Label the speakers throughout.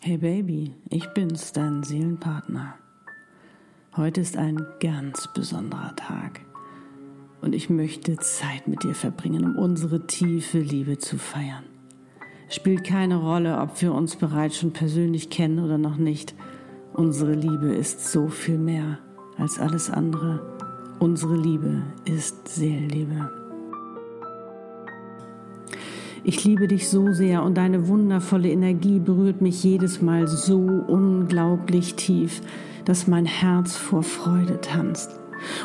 Speaker 1: Hey Baby, ich bin's, dein Seelenpartner. Heute ist ein ganz besonderer Tag und ich möchte Zeit mit dir verbringen, um unsere tiefe Liebe zu feiern. Spielt keine Rolle, ob wir uns bereits schon persönlich kennen oder noch nicht. Unsere Liebe ist so viel mehr als alles andere. Unsere Liebe ist Seelenliebe. Ich liebe dich so sehr und deine wundervolle Energie berührt mich jedes Mal so unglaublich tief, dass mein Herz vor Freude tanzt.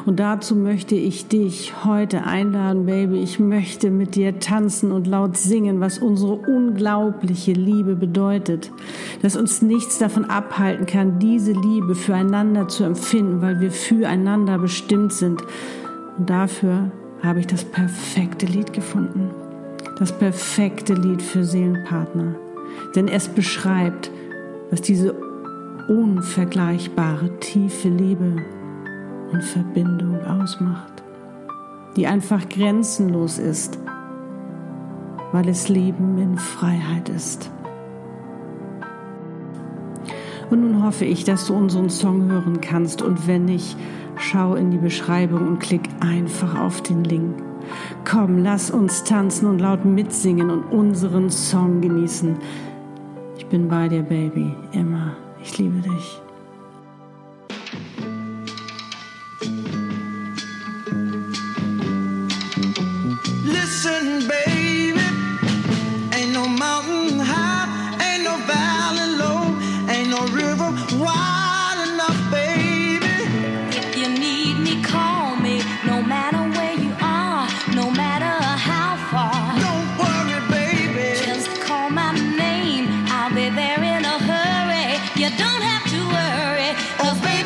Speaker 1: Und dazu möchte ich dich heute einladen, Baby. Ich möchte mit dir tanzen und laut singen, was unsere unglaubliche Liebe bedeutet. Dass uns nichts davon abhalten kann, diese Liebe füreinander zu empfinden, weil wir füreinander bestimmt sind. Und dafür habe ich das perfekte Lied gefunden das perfekte Lied für Seelenpartner, denn es beschreibt, was diese unvergleichbare tiefe Liebe und Verbindung ausmacht, die einfach grenzenlos ist, weil es Leben in Freiheit ist. Und nun hoffe ich, dass du unseren Song hören kannst und wenn nicht, schau in die Beschreibung und klick einfach auf den Link. Komm, lass uns tanzen und laut mitsingen und unseren Song genießen. Ich bin bei dir, Baby, immer. Ich liebe dich.
Speaker 2: don't
Speaker 3: have to worry. Cause baby